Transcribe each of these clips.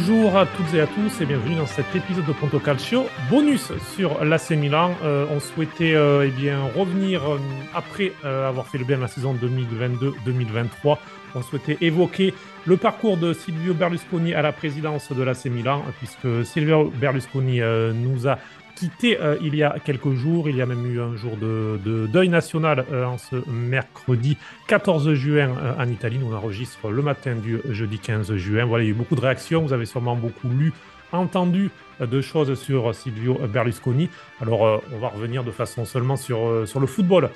Bonjour à toutes et à tous et bienvenue dans cet épisode de Ponto Calcio bonus sur l'AC Milan. Euh, on souhaitait euh, eh bien, revenir euh, après avoir fait le bien la saison 2022-2023. On souhaitait évoquer le parcours de Silvio Berlusconi à la présidence de l'AC Milan puisque Silvio Berlusconi nous a quitté il y a quelques jours. Il y a même eu un jour de, deuil national en ce mercredi 14 juin en Italie. Nous on enregistre le matin du jeudi 15 juin. Voilà, il y a eu beaucoup de réactions. Vous avez sûrement beaucoup lu, entendu de choses sur Silvio Berlusconi. Alors, on va revenir de façon seulement sur, sur le football,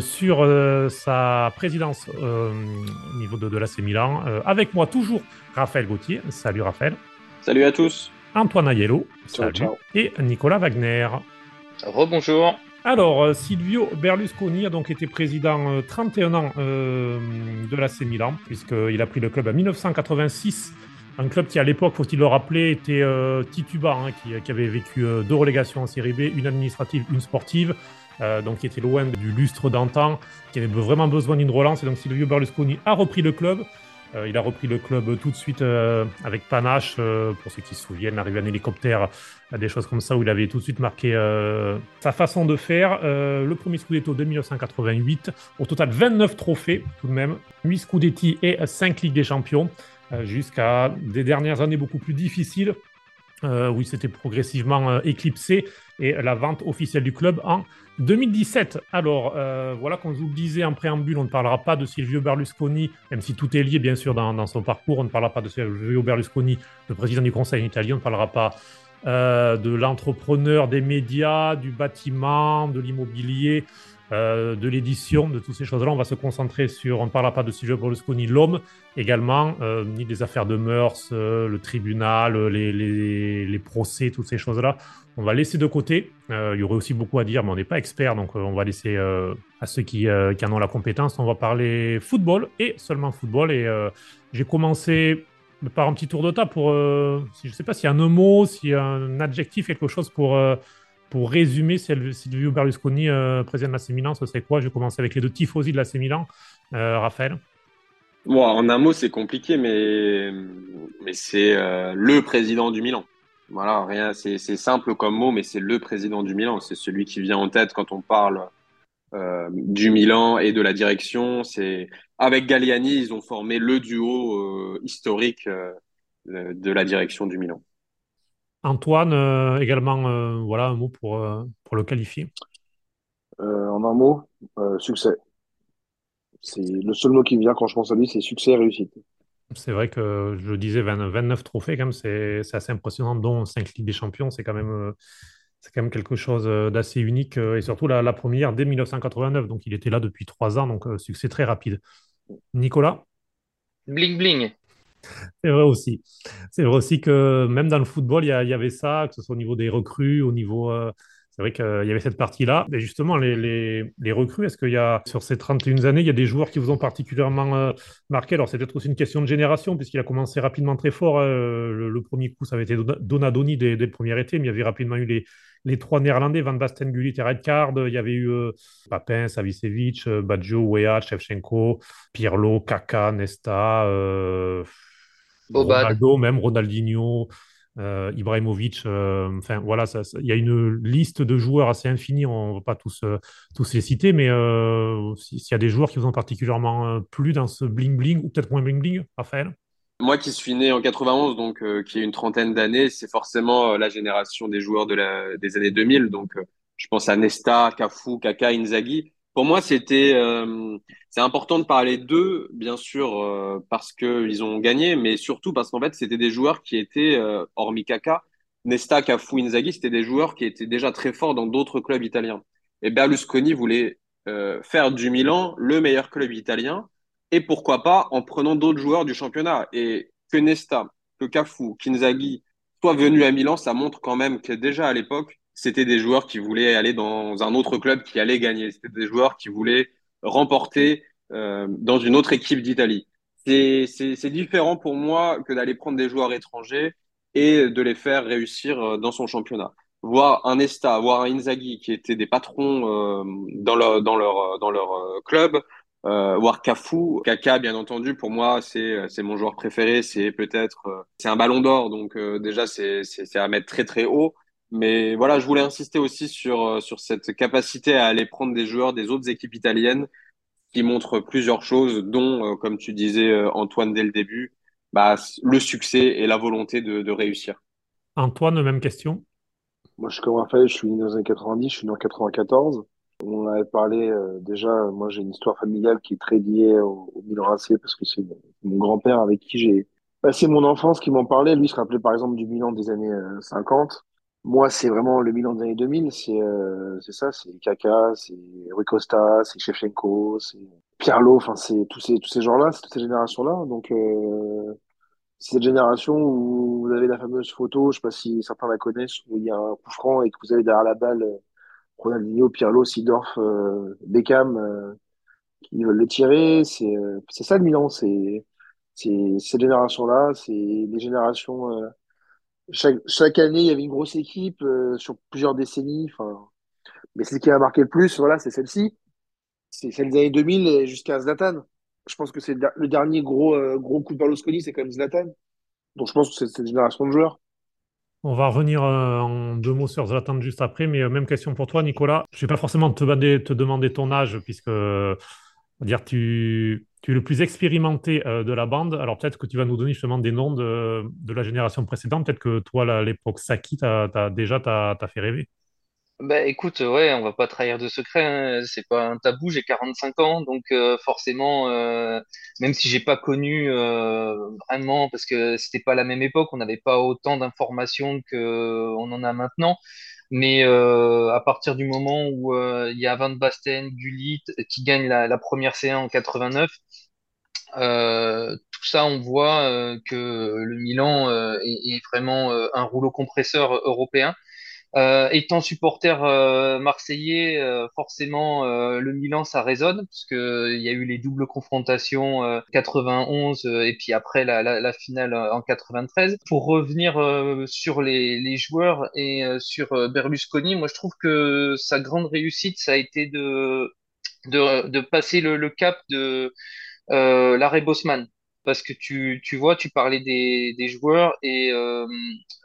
sur sa présidence au niveau de, de l'AC Milan. avec moi, toujours, Raphaël Gauthier. Salut Raphaël. Salut à tous. Antoine Aiello, salut, et Nicolas Wagner. Rebonjour. Alors, euh, Silvio Berlusconi a donc été président 31 euh, ans euh, de l'AC Milan, puisqu'il a pris le club en 1986. Un club qui, à l'époque, faut-il le rappeler, était Tituba, hein, qui, avait vécu deux relégations en Série B, une administrative, une sportive, donc qui était loin du lustre d'antan, qui avait vraiment besoin d'une relance. Et donc, Silvio Berlusconi a repris le club. Euh, il a repris le club tout de suite euh, avec panache, euh, pour ceux qui se souviennent, arrivé en hélicoptère, des choses comme ça, où il avait tout de suite marqué sa façon de faire. le premier Scudetto de 1988, au total 29 trophées tout de même, 8 Scudetti et 5 Ligues des Champions, jusqu'à des dernières années beaucoup plus difficiles, où il progressivement éclipsé, et la vente officielle du club en 2017. Alors, euh, voilà, comme je vous le disais en préambule, on ne parlera pas de Silvio Berlusconi, même si tout est lié, bien sûr, dans, son parcours. On ne parlera pas de Silvio Berlusconi, le président du Conseil italien. On ne parlera pas euh, de l'entrepreneur des médias, du bâtiment, de l'immobilier. Euh, de l'édition, de toutes ces choses-là. On va se concentrer sur, on ne parlera pas de Silvio Berlusconi, l'homme également, ni des affaires de mœurs, le tribunal, les, procès, toutes ces choses-là on va laisser de côté. Euh, il y aurait aussi beaucoup à dire, mais on n'est pas expert, donc euh, on va laisser euh, à ceux qui, en ont la compétence. On va parler football et seulement football. Et j'ai commencé par un petit tour de table pour, si, je ne sais pas s'il y a un mot, s'il y a un adjectif, quelque chose pour, pour résumer Silvio Berlusconi, président de l'AC Milan, ce serait quoi? Je vais commencer avec les deux tifosi de l'AC Milan. Raphaël Bon, en un mot, c'est compliqué, mais, mais c'est le président du Milan. Voilà, rien, c'est simple comme mot, mais c'est le président du Milan. C'est celui qui vient en tête quand on parle euh, du Milan et de la direction. C'est avec Galliani, ils ont formé le duo euh, historique euh, de la direction du Milan. Antoine, également, voilà un mot pour, pour le qualifier. en un mot, succès. C'est le seul mot qui me vient quand je pense à lui, c'est succès et réussite. C'est vrai que je disais 29 trophées, quand même, c'est assez impressionnant, dont 5 Ligues des Champions, c'est quand même, euh, c'est quand même quelque chose euh, d'assez unique. Euh, et surtout la, première dès 1989, donc il était là depuis 3 ans, donc succès très rapide. Nicolas? Bling bling. C'est vrai aussi. C'est vrai aussi que même dans le football, il y, avait ça, que ce soit au niveau des recrues, au niveau c'est vrai qu'il y avait cette partie-là. Mais justement, les, recrues, est-ce qu'il y a, sur ces 31 années, il y a des joueurs qui vous ont particulièrement euh, marqué? Alors, c'est peut-être aussi une question de génération, puisqu'il a commencé rapidement très fort. Hein. Le, premier coup, ça avait été Donadoni dès, dès, le premier été, mais il y avait rapidement eu les, trois Néerlandais, Van Basten, Gullit et Redcard. Il y avait eu euh, Papin, Savicevic, euh, Baggio, Wea, Shevchenko, Pirlo, Kaka, Nesta, Ronaldo, même Ronaldinho. Euh, Ibrahimovic, euh, enfin voilà, il y a une liste de joueurs assez infinie, on ne va pas tous, euh, tous les citer, mais s'il y a des joueurs qui vous ont particulièrement plu dans ce bling-bling, ou peut-être moins bling-bling, Raphaël? Moi qui suis né en 91, donc qui ai une trentaine d'années, c'est forcément la génération des joueurs de la, des années 2000, donc je pense à Nesta, Cafu, Kaka, Inzaghi pour moi, c'était euh, c'est important de parler d'eux, bien sûr, euh, parce qu'ils ont gagné, mais surtout parce qu'en fait, c'était des joueurs qui étaient, euh, hormis Kaka, Nesta, Cafu, Inzaghi, c'était des joueurs qui étaient déjà très forts dans d'autres clubs italiens. Et Berlusconi voulait faire du Milan le meilleur club italien, et pourquoi pas en prenant d'autres joueurs du championnat. Et que Nesta, que Cafu, qu'Inzaghi soient venus à Milan, ça montre quand même que déjà à l'époque, c'était des joueurs qui voulaient aller dans un autre club qui allait gagner. C'était des joueurs qui voulaient remporter euh, dans une autre équipe d'Italie. C'est différent pour moi que d'aller prendre des joueurs étrangers et de les faire réussir euh, dans son championnat. Voir un Nesta, voir un Inzaghi qui étaient des patrons euh, dans leur, dans leur, dans leur club, euh, voire Cafu. Kaka, bien entendu, pour moi, c'est c'est mon joueur préféré. C'est peut-être euh, c'est un Ballon d'Or, donc euh, déjà c'est c'est à mettre très très haut. Mais voilà, je voulais insister aussi sur euh, sur cette capacité à aller prendre des joueurs des autres équipes italiennes qui montrent plusieurs choses, dont, euh, comme tu disais euh, Antoine dès le début, bah le succès et la volonté de de réussir. Antoine, même question? Moi, je suis comme Raphaël, je suis né dans les années 90, je suis né en 94. On avait parlé euh, déjà, moi j'ai une histoire familiale qui est très liée au, au Milan AC parce que c'est mon, mon grand-père avec qui j'ai passé mon enfance qui m'en parlait. Lui il se rappelait par exemple du Milan des années euh, 50. Moi, c'est vraiment le Milan des années 2000. C'est euh, ça, c'est Kaka, c'est Rui Costa, c'est Shevchenko, c'est Pirlo. Enfin, c'est tous ces tous ces gens-là, c'est toutes ces générations-là. Donc euh, c'est cette génération où vous avez la fameuse photo, je sais pas si certains la connaissent, où il y a un coup franc et que vous avez derrière la balle euh, Ronaldinho, Pirlo, Seedorf, euh, Beckham euh, qui veulent le tirer. C'est euh, ça le Milan, c'est cette génération-là, c'est les générations. Chaque année, il y avait une grosse équipe euh, sur plusieurs décennies. Enfin, mais celle qui a marqué le plus, voilà, c'est celle-ci. C'est celle des années 2000 jusqu'à Zlatan. Je pense que c'est le, der- le dernier gros euh, gros coup de Berlusconi, c'est quand même Zlatan. Donc je pense que c'est cette génération de joueurs. On va revenir euh, en deux mots sur Zlatan juste après, mais même question pour toi, Nicolas. Je ne vais pas forcément te demander, te demander ton âge, puisque on va dire tu, tu es le plus expérimenté euh, de la bande. Alors peut-être que tu vas nous donner justement des noms de, de la génération précédente. Peut-être que toi, à l'époque Saki, t'as, t'as- déjà t'as, fait rêver. Bah écoute, ouais, on va pas trahir de secret, hein, c'est pas un tabou, j'ai 45 ans, donc euh, forcément, euh, même si j'ai pas connu euh, vraiment, parce que c'était pas la même époque, on n'avait pas autant d'informations que on en a maintenant, mais euh, à partir du moment où euh, il y a Van Basten, Gullit qui gagne la, première C1 en 89, euh, tout ça, on voit euh, que le Milan euh, est, vraiment un rouleau compresseur européen. Euh, étant supporter euh, marseillais, euh, forcément euh, le Milan ça résonne parce que il y a eu les doubles confrontations euh, 91 euh, et puis après la, la, la finale euh, en 93. Pour revenir euh, sur les, les joueurs et euh, sur euh, Berlusconi, moi je trouve que sa grande réussite ça a été de de, de passer le, le cap de euh, l'arrêt Bosman. Parce que tu, tu vois, tu parlais des, des joueurs et euh,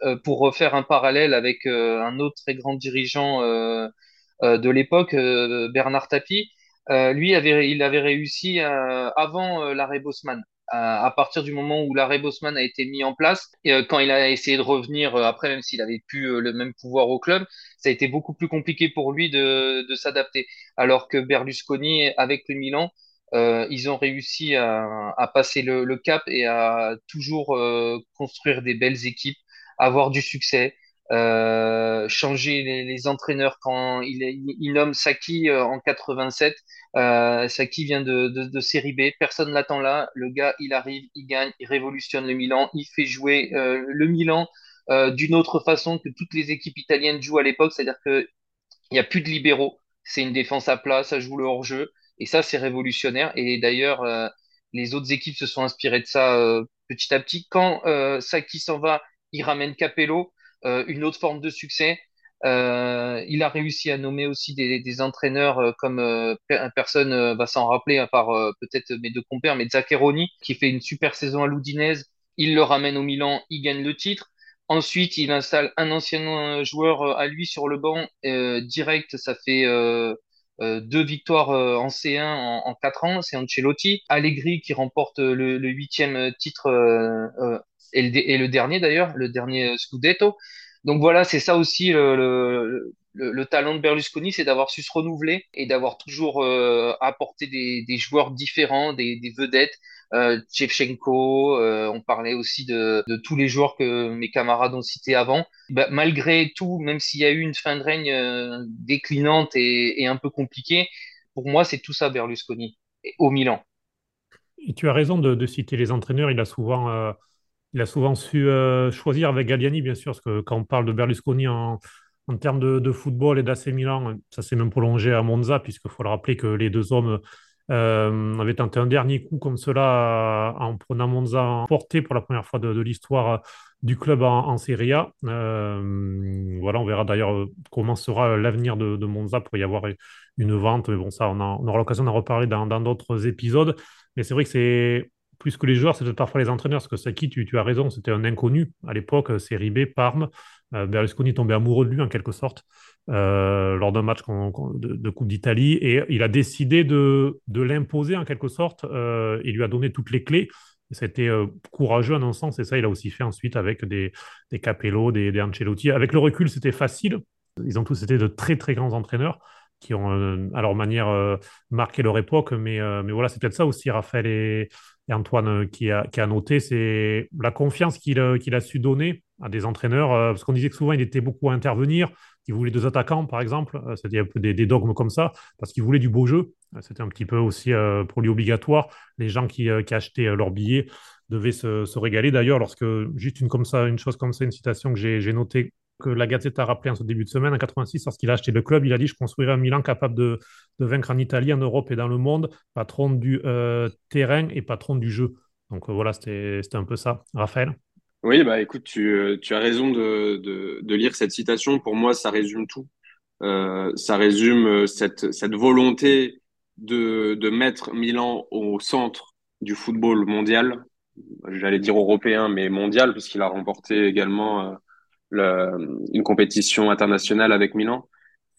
euh, pour refaire un parallèle avec euh, un autre très grand dirigeant de l'époque, Bernard Tapie, lui avait, il avait réussi avant l'arrêt Bosman. À, à partir du moment où l'arrêt Bosman a été mis en place, et quand il a essayé de revenir après, même s'il avait euh, le même pouvoir au club, ça a été beaucoup plus compliqué pour lui de, de s'adapter. Alors que Berlusconi, avec le Milan, euh, ils ont réussi à, passer le, cap et à toujours euh, construire des belles équipes, avoir du succès, euh, changer les, entraîneurs quand il, nomme Saki en 87. Euh, Saki vient de, de, Série B, personne l'attend là. Le gars, il arrive, il gagne, il révolutionne le Milan, il fait jouer le Milan d'une autre façon que toutes les équipes italiennes jouent à l'époque, c'est-à-dire que il n'y a plus de libéraux. C'est une défense à plat, ça joue le hors-jeu. Et ça, c'est révolutionnaire. Et d'ailleurs, euh, les autres équipes se sont inspirées de ça euh, petit à petit. Quand euh, Saki s'en va, il ramène Capello, euh, une autre forme de succès. Euh, il a réussi à nommer aussi des, entraîneurs comme pe- personne va s'en rappeler, à part peut-être mes deux compères, mais Zaccheroni, qui fait une super saison à l'Udinese. Il le ramène au Milan, il gagne le titre. Ensuite, il installe un ancien joueur à lui sur le banc direct. Ça fait euh, deux victoires euh, en C1 en, en quatre ans. C'est Ancelotti. Allegri qui remporte euh, le, le huitième titre euh, euh, et, le, et le dernier d'ailleurs, le dernier Scudetto. Donc voilà, c'est ça aussi le, le, le, le talent de Berlusconi, c'est d'avoir su se renouveler et d'avoir toujours euh, apporté des, joueurs différents, des, vedettes euh, Shevchenko, euh, on parlait aussi de, tous les joueurs que mes camarades ont cités avant. Bah, malgré tout, même s'il y a eu une fin de règne euh, déclinante et, un peu compliquée, pour moi, c'est tout ça Berlusconi au Milan. Et tu as raison de, de citer les entraîneurs. Il a souvent, il a souvent su choisir avec Galliani, bien sûr, parce que quand on parle de Berlusconi en, en termes de, football et d'AC Milan, ça s'est même prolongé à Monza, puisqu'il faut le rappeler que les deux hommes on avait tenté un dernier coup comme cela en prenant Monza en portée pour la première fois de, l'histoire du club en, Serie A. voilà, on verra d'ailleurs comment sera l'avenir de, Monza pour y avoir une vente. Mais bon, ça, on, aura l'occasion d'en reparler dans d'autres épisodes. Mais c'est vrai que c'est plus que les joueurs, c'est peut-être parfois les entraîneurs. Parce que Saki, tu, as raison, c'était un inconnu à l'époque, Série B, Parme. Euh, Berlusconi tombait amoureux de lui en quelque sorte euh, lors d'un match de, Coupe d'Italie et il a décidé de, l'imposer en quelque sorte. Euh, il lui a donné toutes les clés. C'était courageux en un sens et ça, il a aussi fait ensuite avec des, des Capello, des, Ancelotti. Avec le recul, c'était facile. Ils ont tous été de très très grands entraîneurs qui ont à leur manière marqué leur époque. Mais, mais voilà, c'est peut-être ça aussi, Raphaël et, Antoine qui a, qui a noté, c'est la confiance qu'il qu'il a su donner à des entraîneurs, euh, parce qu'on disait que souvent il était beaucoup à intervenir, il voulait deux attaquants par exemple, euh, c'était un peu des, dogmes comme ça, parce qu'il voulait du beau jeu, euh, c'était un petit peu aussi pour lui obligatoire, les gens qui, achetaient leurs billets devaient se, régaler d'ailleurs, lorsque juste une, comme ça, une chose comme ça, une citation que j'ai notée, que la Gazette a rappelé en ce début de semaine, en 86, lorsqu'il a acheté le club, il a dit, je construirai un Milan capable de, de vaincre en Italie, en Europe et dans le monde, patron du terrain et patron du jeu. Donc voilà, c'était un peu ça. Raphaël? Oui, bah écoute, tu, euh, tu as raison de, de, de, lire cette citation. Pour moi, ça résume tout. Euh, ça résume euh, cette, cette volonté de, de mettre Milan au centre du football mondial. J'allais dire européen, mais mondial, puisqu'il a remporté également euh, une compétition internationale avec Milan.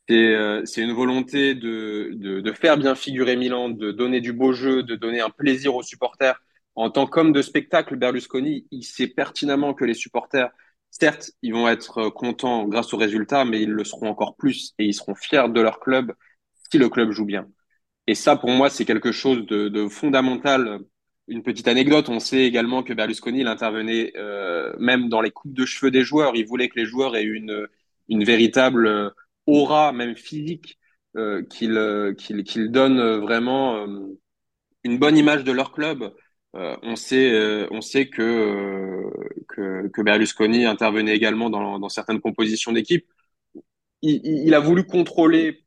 C'est euh, une volonté de, de faire bien figurer Milan, de donner du beau jeu, de donner un plaisir aux supporters en tant qu'homme de spectacle, Berlusconi, il sait pertinemment que les supporters, certes, ils vont être euh, contents grâce aux résultats, mais ils le seront encore plus et ils seront fiers de leur club si le club joue bien. Et ça, pour moi, c'est quelque chose de, fondamental. Une petite anecdote, on sait également que Berlusconi, il intervenait euh, même dans les coupes de cheveux des joueurs. Il voulait que les joueurs aient une, véritable euh, aura, même physique, euh, qu'il qu'il donne vraiment une bonne image de leur club. Euh, on sait, euh, on sait que, euh, que, que, Berlusconi intervenait également dans, certaines compositions d'équipe. Il, a voulu contrôler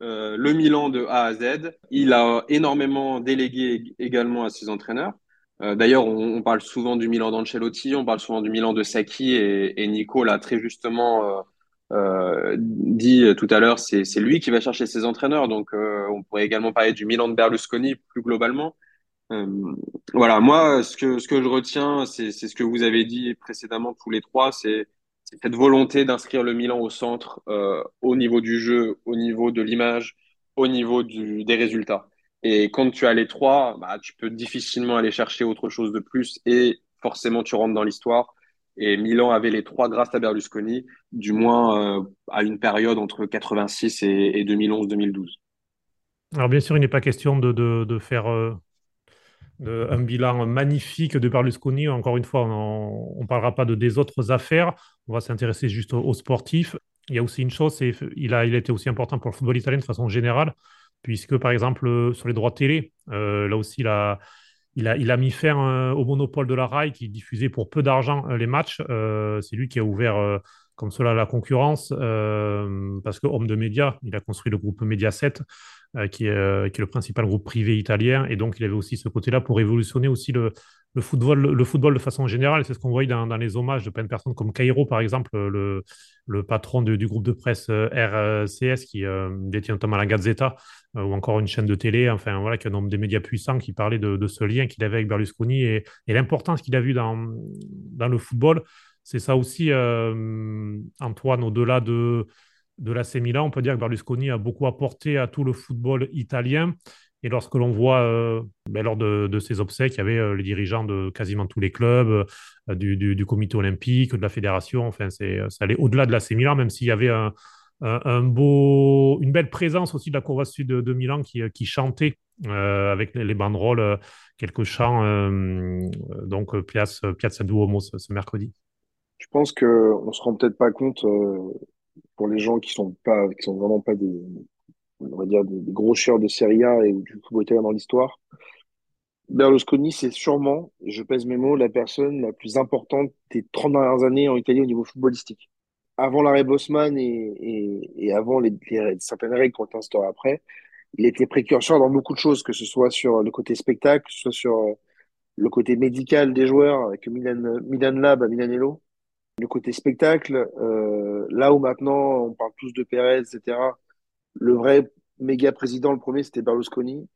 le Milan de A à Z. Il a énormément délégué également à ses entraîneurs. D'ailleurs, on, parle souvent du Milan d'Ancelotti, on parle souvent du Milan de Sacchi et, et Nico l'a très justement dit tout à l'heure, c'est lui qui va chercher ses entraîneurs. Donc, on pourrait également parler du Milan de Berlusconi plus globalement. Euh, voilà, moi, ce que, ce que je retiens, c'est ce que vous avez dit précédemment tous les trois, c'est cette volonté d'inscrire le Milan au centre, euh, au niveau du jeu, au niveau de l'image, au niveau des résultats. Et quand tu as les trois, bah, tu peux difficilement aller chercher autre chose de plus et forcément tu rentres dans l'histoire. Et Milan avait les trois grâce à Berlusconi, du moins euh, à une période entre 86 et, et 2011-2012. Alors bien sûr, il n'est pas question de, de, faire un bilan magnifique de Berlusconi. Encore une fois, on ne parlera pas de des autres affaires. On va s'intéresser juste aux, sportifs. Il y a aussi une chose, il a, été aussi important pour le football italien de façon générale, puisque par exemple sur les droits télé, euh, là aussi il a, mis fin euh, au monopole de la RAI qui diffusait pour peu d'argent euh, les matchs. c'est lui qui a ouvert comme cela la concurrence, parce que homme de médias, il a construit le groupe Mediaset, euh, qui, est, euh, qui, est, le principal groupe privé italien. Et donc, il avait aussi ce côté-là pour révolutionner aussi le, le, football, le football de façon générale. C'est ce qu'on voit dans, dans, les hommages de plein de personnes comme Cairo, par exemple, le, le patron du groupe de presse euh, RCS qui détient notamment la Gazzetta ou encore une chaîne de télé, enfin voilà, qui est un nombre des médias puissants qui parlait de, ce lien qu'il avait avec Berlusconi et, l'importance qu'il a vu dans, dans le football. C'est ça aussi, Antoine, au-delà de de l'AC Milan, on peut dire que Berlusconi a beaucoup apporté à tout le football italien. Et lorsque l'on voit, euh, ben, lors de, ses obsèques, il y avait euh, les dirigeants de quasiment tous les clubs, euh, du, comité olympique, de la fédération. Enfin, c'est, ça allait au-delà de l'AC Milan, même s'il y avait un, beau, une belle présence aussi de la Courva Sud de, Milan qui, chantait avec les, banderoles, quelques chants. donc, Piazza, Piazza Duomo ce mercredi. Je pense qu'on ne se rend peut-être pas compte pour les gens qui sont pas, qui sont vraiment pas des, on va dire des, gros chieurs de Serie A et du football italien dans l'histoire. Berlusconi, c'est sûrement, je pèse mes mots, la personne la plus importante des 30 dernières années en Italie au niveau footballistique. Avant l'arrêt Bosman et, et, et avant les, les, certaines règles été instaurées après, il était précurseur dans beaucoup de choses, que ce soit sur le côté spectacle, que ce soit sur euh, le côté médical des joueurs, avec Milan, Milan Lab à Milanello, le côté spectacle, euh, là où maintenant on parle tous de Pérez, etc. Le vrai méga président, le premier, c'était Berlusconi.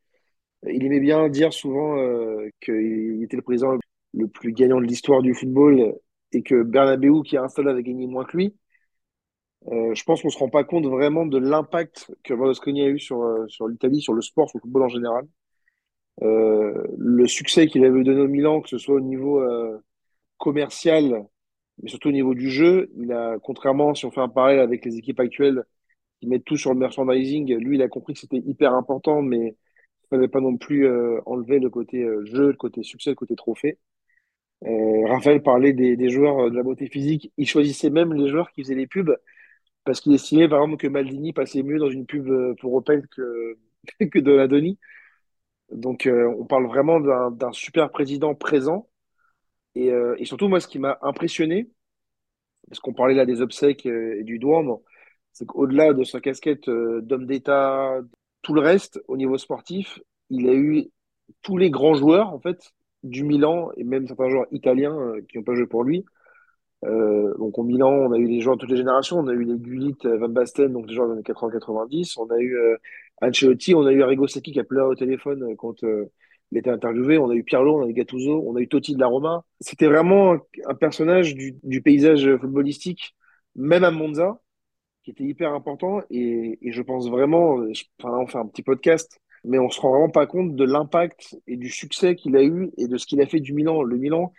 Il aimait bien dire souvent euh, qu'il était le président le plus gagnant de l'histoire du football et que Bernabeu, qui a installé, avait gagné moins que lui. Euh, je pense qu'on se rend pas compte vraiment de l'impact que Berlusconi a eu sur, sur l'Italie, sur le sport, sur le football en général. Le succès qu'il avait donné au Milan, que ce soit au niveau commercial, mais surtout au niveau du jeu, il a, contrairement si on fait un parallèle avec les équipes actuelles qui mettent tout sur le merchandising, lui il a compris que c'était hyper important, mais il fallait pas non plus euh, enlever le côté euh, jeu, le côté succès, le côté trophée. Euh, Raphaël parlait des, des joueurs de la beauté physique. Il choisissait même les joueurs qui faisaient les pubs parce qu'il estimait par exemple que Maldini passait mieux dans une pub pour Opel que, que de la Denis. Donc euh, on parle vraiment d'un super président présent. Et, euh, et surtout, moi, ce qui m'a impressionné, parce qu'on parlait là des obsèques euh, et du douane, c'est qu'au-delà de sa casquette euh, d'homme d'État, tout le reste, au niveau sportif, il a eu tous les grands joueurs, en fait, du Milan, et même certains joueurs italiens qui n'ont pas joué pour lui, donc au Milan, on a eu des joueurs de toutes les générations. On a eu les Gullit, Van Basten, donc des joueurs des années 80-90. On a eu Ancelotti, on a eu Arrigo Sacchi qui a pleuré au téléphone quand il était interviewé. On a eu Pirlo, on a eu Gattuso, on a eu Totti de la Roma. C'était vraiment un, personnage du, paysage footballistique, même à Monza, qui était hyper important. Et, je pense vraiment, enfin, on fait un petit podcast, mais on se rend vraiment pas compte de l'impact et du succès qu'il a eu et de ce qu'il a fait du Milan. Le Milan,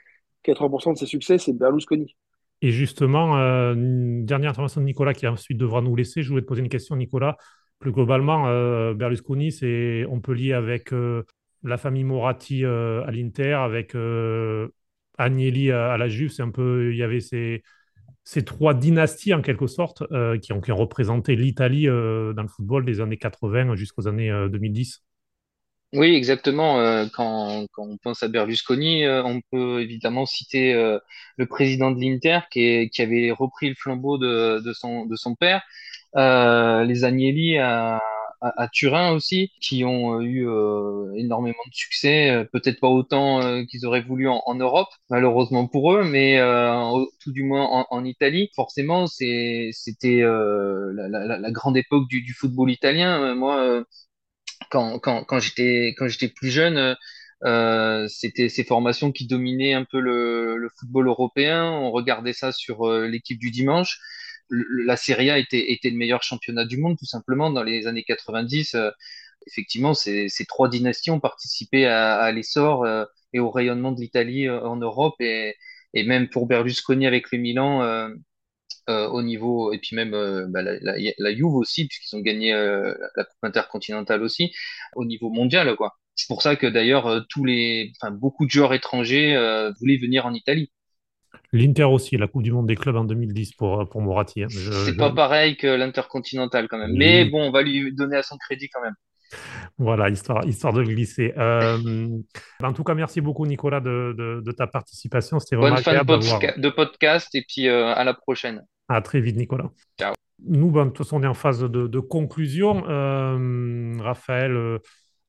80% de ses succès, c'est Berlusconi. Et justement, euh, une dernière intervention de Nicolas qui ensuite devra nous laisser. Je voulais te poser une question, Nicolas. Plus globalement, euh, Berlusconi, c'est, on peut lier avec euh, la famille Moratti euh, à l'Inter, avec euh, Agnelli à, la Juve. C'est un peu, il y avait ces, ces trois dynasties en quelque sorte euh, qui ont, représenté l'Italie dans le football des années 80 jusqu'aux années 2010. Oui, exactement. Quand, on pense à Berlusconi, on peut évidemment citer le président de l'Inter qui, avait repris le flambeau de, de, son, de son père, les Agnelli à, à, Turin aussi, qui ont eu énormément de succès, peut-être pas autant qu'ils auraient voulu en, Europe, malheureusement pour eux, mais tout du moins en, Italie. Forcément, c'était la, grande époque du, football italien. moi, quand, j'étais plus jeune, euh, c'était ces formations qui dominaient un peu le, football européen. On regardait ça sur euh, l'équipe du dimanche. La Serie A était, était le meilleur championnat du monde, tout simplement, dans les années 90. Euh, effectivement, ces, ces trois dynasties ont participé à, à l'essor euh, et au rayonnement de l'Italie euh, en Europe. Et, et même pour Berlusconi avec le Milan, euh, au niveau et puis même bah, la, la, la, Juve aussi puisqu'ils ont gagné la Coupe intercontinentale aussi au niveau mondial quoi. C'est pour ça que d'ailleurs tous les enfin beaucoup de joueurs étrangers voulaient venir en Italie. L'Inter aussi, la Coupe du Monde des clubs en 2010 pour, pour Moratti. Hein. C'est je... pas pareil que l'Intercontinental quand même. Oui. Mais bon, on va lui donner à son crédit quand même. Voilà, histoire, histoire de glisser. Euh, en tout cas, merci beaucoup, Nicolas, de, de, de ta participation. C'était vraiment Bonne fin de, de, podcast et puis euh, à la prochaine. À très vite, Nicolas. Ciao. Nous, ben, de toute façon, on est en phase de, conclusion. Euh, Raphaël,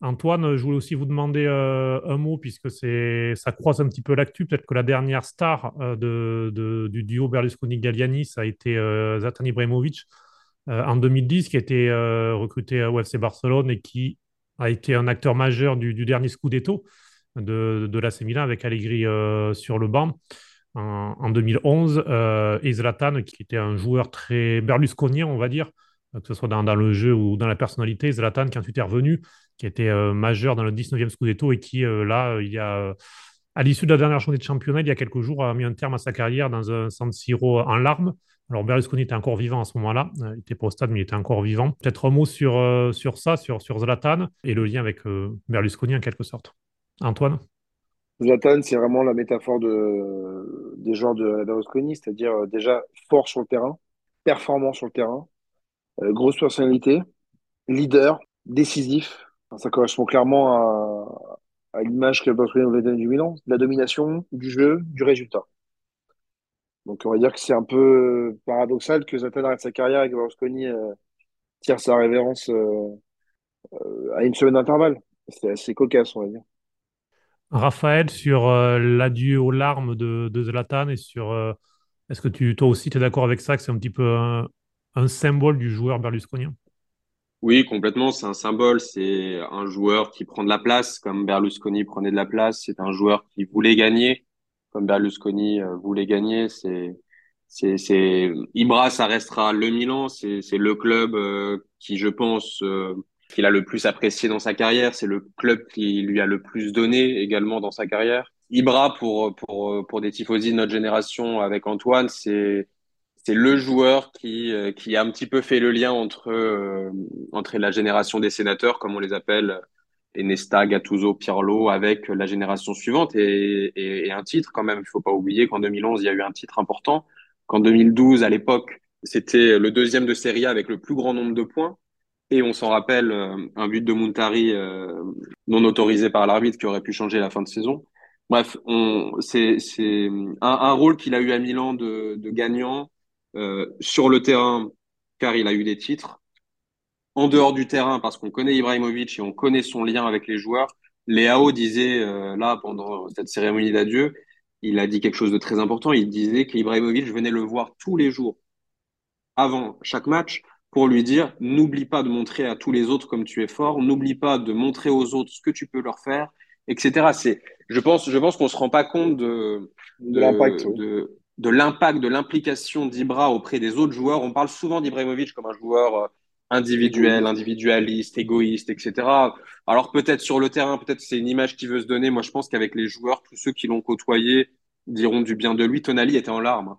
Antoine, je voulais aussi vous demander euh, un mot, puisque ça croise un petit peu l'actu. Peut-être que la dernière star euh, du duo Berlusconi-Galliani, ça a été Zlatan Ibrahimovic en 2010, qui a été recruté au FC Barcelone et qui a été un acteur majeur du, dernier Scudetto de, de l'AC Milan avec Allegri sur le banc en, en 2011, euh, et Zlatan, qui était un joueur très berlusconien, on va dire, que ce soit dans, le jeu ou dans la personnalité. Zlatan, qui ensuite est revenu, qui était euh, majeur dans le 19e Scudetto et qui, euh, là, il y a, à l'issue de la dernière journée de championnat, il y a quelques jours, a mis un terme à sa carrière dans un San Siro en larmes. Alors Berlusconi était encore vivant à ce moment-là, il était pas au stade, mais il était encore vivant. Peut-être un mot sur, euh, sur ça, sur, sur Zlatan, et le lien avec euh, Berlusconi en quelque sorte. Antoine? Zlatan, c'est vraiment la métaphore de, des joueurs de Berlusconi, c'est-à-dire euh, déjà fort sur le terrain, performant sur le terrain, euh, grosse personnalité, leader, décisif. Ça correspond clairement à, l'image que Berlusconi voulait donner du Milan, de la domination, du jeu, du résultat. Donc on va dire que c'est un peu paradoxal que Zlatan arrête sa carrière et que Berlusconi euh, tire sa révérence euh, à une semaine d'intervalle. C'était assez cocasse, on va dire. Raphaël, sur l'adieu aux larmes de, de, Zlatan et sur. Est-ce que toi aussi, tu es d'accord avec ça, que c'est un petit peu un symbole du joueur berlusconien oui, complètement. C'est un symbole. C'est un joueur qui prend de la place, comme Berlusconi prenait de la place. C'est un joueur qui voulait gagner, comme Berlusconi euh, voulait gagner. C'est, c'est, c'est Ibra, ça restera le Milan. C'est, c'est le club euh, qui, je pense, euh, qu'il a le plus apprécié dans sa carrière. C'est le club qui lui a le plus donné également dans sa carrière. Ibra, pour pour pour des tifosi de notre génération avec Antoine, c'est c'est le joueur qui, euh, qui a un petit peu fait le lien entre, euh, entre la génération des sénateurs, comme on les appelle, Nesta, Gattuso, Pirlo, avec la génération suivante et, un titre quand même. Il faut pas oublier qu'en 2011, il y a eu un titre important, qu'en 2012, à l'époque, c'était le deuxième de Serie A avec le plus grand nombre de points. Et on s'en rappelle, euh, un but de Montari non autorisé par l'arbitre qui aurait pu changer la fin de saison. Bref, c'est un, un, rôle qu'il a eu à Milan de gagnant, euh, sur le terrain, car il a eu des titres. En dehors du terrain, parce qu'on connaît Ibrahimovic et on connaît son lien avec les joueurs, Léao disait, euh, là, pendant cette cérémonie d'adieu, il a dit quelque chose de très important. Il disait qu'Ibrahimovic venait le voir tous les jours avant chaque match pour lui dire n'oublie pas de montrer à tous les autres comme tu es fort, n'oublie pas de montrer aux autres ce que tu peux leur faire, etc. C'est, je pense, je pense qu'on se rend pas compte de, de, l'impact, de, de l'impact, de l'implication d'Ibra auprès des autres joueurs. On parle souvent d'Ibrahimovic comme un joueur euh, individuel, individualiste, égoïste, etc. Alors peut-être sur le terrain, peut-être c'est une image qu'il veut se donner. Moi, je pense qu'avec les joueurs, tous ceux qui l'ont côtoyé diront du bien de lui. Tonali était en larmes.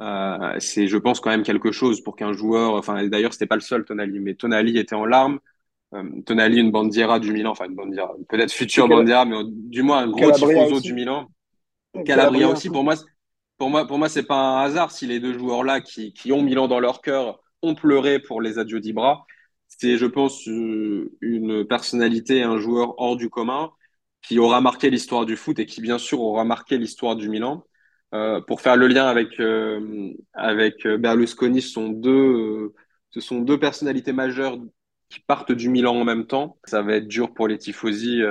Euh, c'est, je pense, quand même quelque chose pour qu'un joueur. Enfin, d'ailleurs, c'était pas le seul Tonali, mais Tonali était en larmes. Euh, Tonali, une bandiera du Milan, enfin une bandiera, peut-être future bandiera, mais du moins un gros tifoso du Milan. Calabria aussi, pour moi, pour moi, pour moi, c'est pas un hasard si les deux joueurs-là qui, qui ont Milan dans leur cœur ont pleuré pour les adieux d'Ibra. C'est, je pense, euh, une personnalité, un joueur hors du commun qui aura marqué l'histoire du foot et qui, bien sûr, aura marqué l'histoire du Milan. Euh, pour faire le lien avec euh, avec Berlusconi, ce sont deux ce sont deux personnalités majeures qui partent du Milan en même temps. Ça va être dur pour les tifosi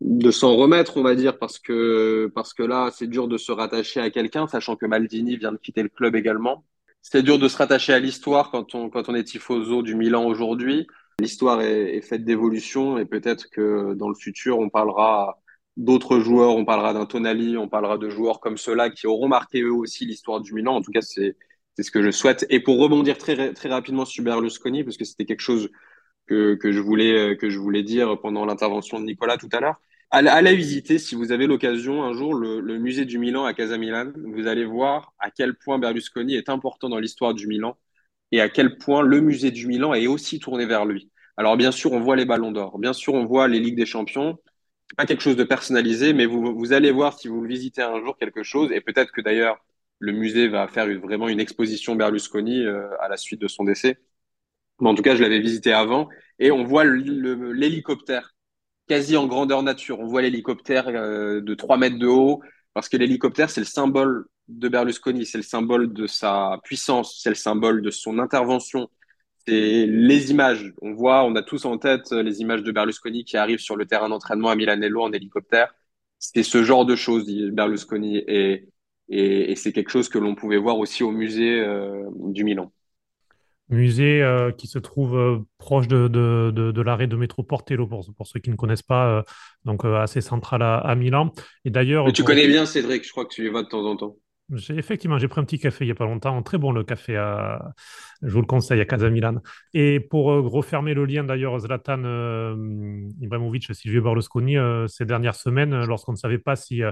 de s'en remettre, on va dire, parce que, parce que là, c'est dur de se rattacher à quelqu'un, sachant que Maldini vient de quitter le club également. C'est dur de se rattacher à l'histoire quand on, quand on est tifoso du Milan aujourd'hui. L'histoire est, faite d'évolution et peut-être que dans le futur, on parlera d'autres joueurs, on parlera d'un Tonali, on parlera de joueurs comme ceux-là qui auront marqué eux aussi l'histoire du Milan. En tout cas, c'est, c'est ce que je souhaite. Et pour rebondir très, très rapidement sur Berlusconi, parce que c'était quelque chose que, que, je voulais, que je voulais dire pendant l'intervention de Nicolas tout à l'heure allez visiter, si vous avez l'occasion, un jour, le, musée du Milan à Casa Milan. Vous allez voir à quel point Berlusconi est important dans l'histoire du Milan et à quel point le musée du Milan est aussi tourné vers lui. Alors, bien sûr, on voit les ballons d'or. Bien sûr, on voit les Ligues des Champions. Pas quelque chose de personnalisé, mais vous, vous allez voir si vous le visitez un jour quelque chose. Et peut-être que d'ailleurs, le musée va faire vraiment une exposition Berlusconi euh, à la suite de son décès. Mais en tout cas, je l'avais visité avant. Et on voit l'hélicoptère quasi en grandeur nature. On voit l'hélicoptère euh, de 3 mètres de haut, parce que l'hélicoptère, c'est le symbole de Berlusconi, c'est le symbole de sa puissance, c'est le symbole de son intervention. C'est les images. On voit, on a tous en tête les images de Berlusconi qui arrivent sur le terrain d'entraînement à Milanello en hélicoptère. C'est ce genre de choses, dit Berlusconi. Et, et, c'est quelque chose que l'on pouvait voir aussi au musée euh, du Milan musée euh, qui se trouve euh, proche de, de, de, l'arrêt de métro Portello, pour, pour, ceux qui ne connaissent pas, euh, donc assez central à, à, Milan. Et d'ailleurs, tu connais bien Cédric, je crois que tu y vas de temps en temps. Effectivement, j'ai pris un petit café il n'y a pas longtemps. Très bon le café, je vous le conseille, à Casa Milan. Et pour refermer le lien d'ailleurs, Zlatan Ibrahimovic, Silvio Berlusconi, ces dernières semaines, lorsqu'on ne savait pas si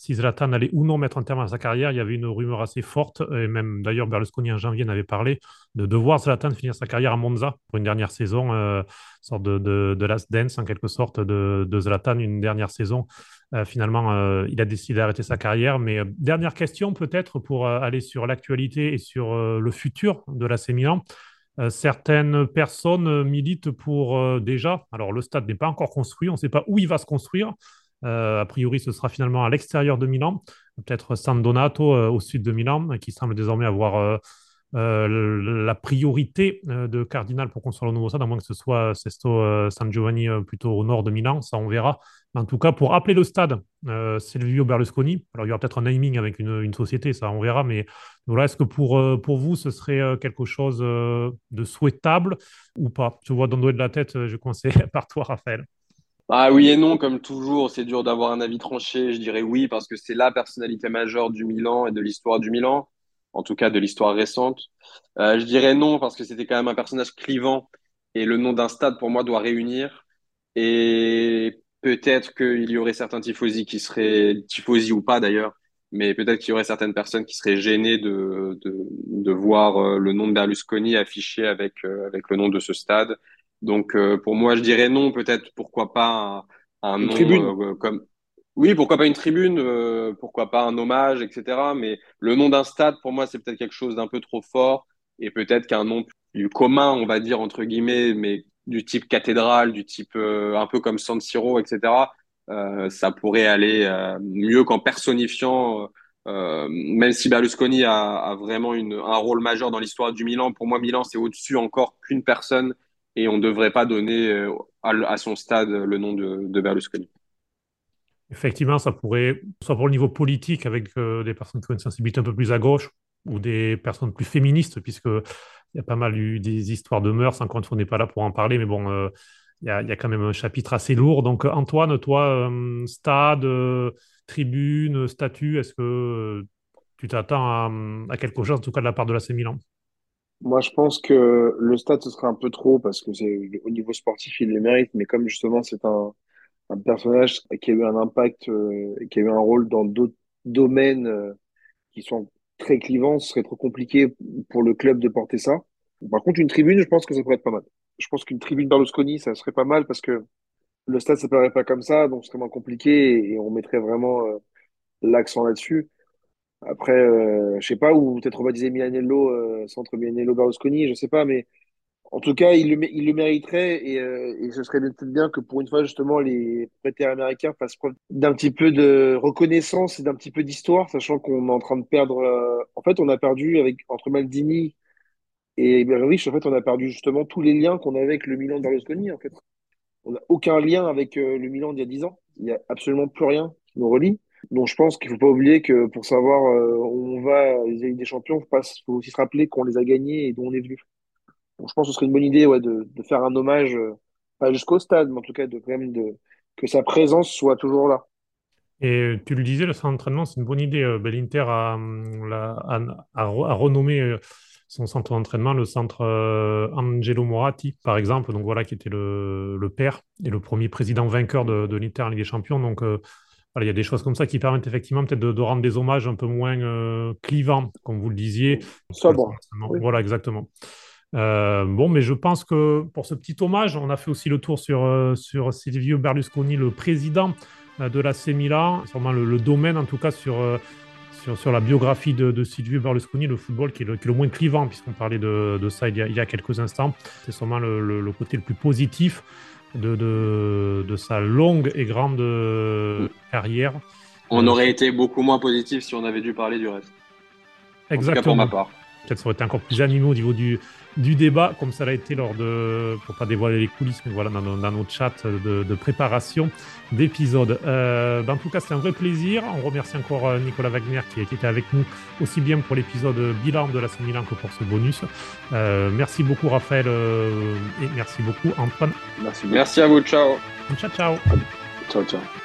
si Zlatan allait ou non mettre un terme à sa carrière. Il y avait une rumeur assez forte, et même d'ailleurs Berlusconi en janvier n'avait parlé, de devoir Zlatan finir sa carrière à Monza pour une dernière saison, euh, sorte de, de, de, last dance en quelque sorte de, de Zlatan, une dernière saison. Euh, finalement, euh, il a décidé d'arrêter sa carrière. Mais euh, dernière question peut-être pour aller sur l'actualité et sur le futur de l'AC Milan. certaines personnes militent pour déjà, alors le stade n'est pas encore construit, on ne sait pas où il va se construire, euh, a priori, ce sera finalement à l'extérieur de Milan, peut-être San Donato euh, au sud de Milan, qui semble désormais avoir la priorité de Cardinal pour construire le nouveau stade, à moins que ce soit Sesto San Giovanni plutôt au nord de Milan, ça on verra. En tout cas, pour appeler le stade Silvio Berlusconi, alors il y aura peut-être un naming avec une, société, ça on verra, mais voilà, est-ce que pour, pour vous, ce serait quelque chose de souhaitable ou pas? Je vois Dondo de la tête, je conseille par toi, Raphaël. Ah oui et non, comme toujours, c'est dur d'avoir un avis tranché. Je dirais oui parce que c'est la personnalité majeure du Milan et de l'histoire du Milan, en tout cas de l'histoire récente. Euh, je dirais non parce que c'était quand même un personnage clivant et le nom d'un stade pour moi doit réunir. Et peut-être qu'il y aurait certains tifosi qui seraient tifosi ou pas d'ailleurs, mais peut-être qu'il y aurait certaines personnes qui seraient gênées de, de, de voir euh, le nom de Berlusconi affiché avec, euh, avec le nom de ce stade. Donc euh, pour moi, je dirais non. Peut-être pourquoi pas un, un tribune. Euh, comme oui, pourquoi pas une tribune, euh, pourquoi pas un hommage, etc. Mais le nom d'un stade, pour moi, c'est peut-être quelque chose d'un peu trop fort et peut-être qu'un nom plus commun, on va dire entre guillemets, mais du type cathédrale, du type un peu comme San Siro, etc. ça pourrait aller mieux qu'en personnifiant. même si Berlusconi a, vraiment un rôle majeur dans l'histoire du Milan, pour moi, Milan, c'est au-dessus encore qu'une personne et on ne devrait pas donner euh, à, son stade le nom de, Berlusconi. Effectivement, ça pourrait, soit pour le niveau politique, avec euh, des personnes qui ont une sensibilité un peu plus à gauche, ou des personnes plus féministes, puisqu'il y a pas mal eu des histoires de mœurs. Encore une fois, on n'est pas là pour en parler, mais bon, euh, il y, a, quand même un chapitre assez lourd. Donc, Antoine, toi, stade, tribune, statut, est-ce que tu t'attends à, quelque chose, en tout cas de la part de la Milan? Moi, je pense que le stade, ce serait un peu trop parce que c'est au niveau sportif, il le mérite. Mais comme justement, c'est un, personnage qui a eu un impact, euh, qui a eu un rôle dans d'autres domaines euh, qui sont très clivants, ce serait trop compliqué pour le club de porter ça. Par contre, une tribune, je pense que ça pourrait être pas mal. Je pense qu'une tribune Berlusconi, ça serait pas mal parce que le stade ne s'appellerait pas comme ça, donc ce serait moins compliqué et on mettrait vraiment euh, l'accent là-dessus. Après, euh, je sais pas, ou peut-être rebaptiser Milanello, euh, centre Milanello Berlusconi, je sais pas, mais en tout cas, il le, il le mériterait et, euh, et ce serait peut-être bien que pour une fois, justement, les prêteurs américains fassent preuve d'un petit peu de reconnaissance et d'un petit peu d'histoire, sachant qu'on est en train de perdre. euh, en fait, on a perdu avec entre Maldini et Ibrahimovic, en fait, on a perdu justement tous les liens qu'on avait avec le Milan de Berlusconi, en fait. On n'a aucun lien avec euh, le Milan d'il y a 10 ans. Il n'y a absolument plus rien qui nous relie. Donc je pense qu'il faut pas oublier que pour savoir euh, où on va les des Champions, il faut, faut, aussi se rappeler qu'on les a gagnés et d'où on est venu. Donc je pense que ce serait une bonne idée ouais, de, de faire un hommage, euh, pas jusqu'au stade, mais en tout cas de quand même de, que sa présence soit toujours là. Et tu le disais, le centre d'entraînement, c'est une bonne idée. Euh, Bellinter a, a, a, a renommé son centre d'entraînement, le centre Angelo Moratti, par exemple, donc voilà, qui était le, le, père et le premier président vainqueur de, de l'Inter en Ligue des Champions. Donc il y a des choses comme ça qui permettent effectivement peut-être de, rendre des hommages un peu moins euh, clivants, comme vous le disiez. Sobre. Voilà, exactement. Euh, bon, mais je pense que pour ce petit hommage, on a fait aussi le tour sur, euh, sur Silvio Berlusconi, le président de la Milan, sûrement le, domaine en tout cas sur, sur, sur, la biographie de, Silvio Berlusconi, le football qui est le, moins clivant, puisqu'on parlait de, de ça il y, a, il y, a, quelques instants. C'est sûrement le, le, côté le plus positif de, de, de sa longue et grande mm. carrière. On aurait été beaucoup moins positif si on avait dû parler du reste. Exactement. pour ma part. Peut-être ça aurait été encore plus animé au niveau du, du débat, comme ça l'a été lors de, pour pas dévoiler les coulisses, mais voilà, dans, dans nos chats de, de préparation d'épisodes. Euh, en tout cas, c'était un vrai plaisir. On remercie encore euh, Nicolas Wagner qui, qui était avec nous aussi bien pour l'épisode bilan de la Milan que pour ce bonus. Euh, merci beaucoup Raphaël euh, et merci beaucoup Antoine. Merci. Merci à vous. Ciao. Ciao, ciao. Ciao, ciao.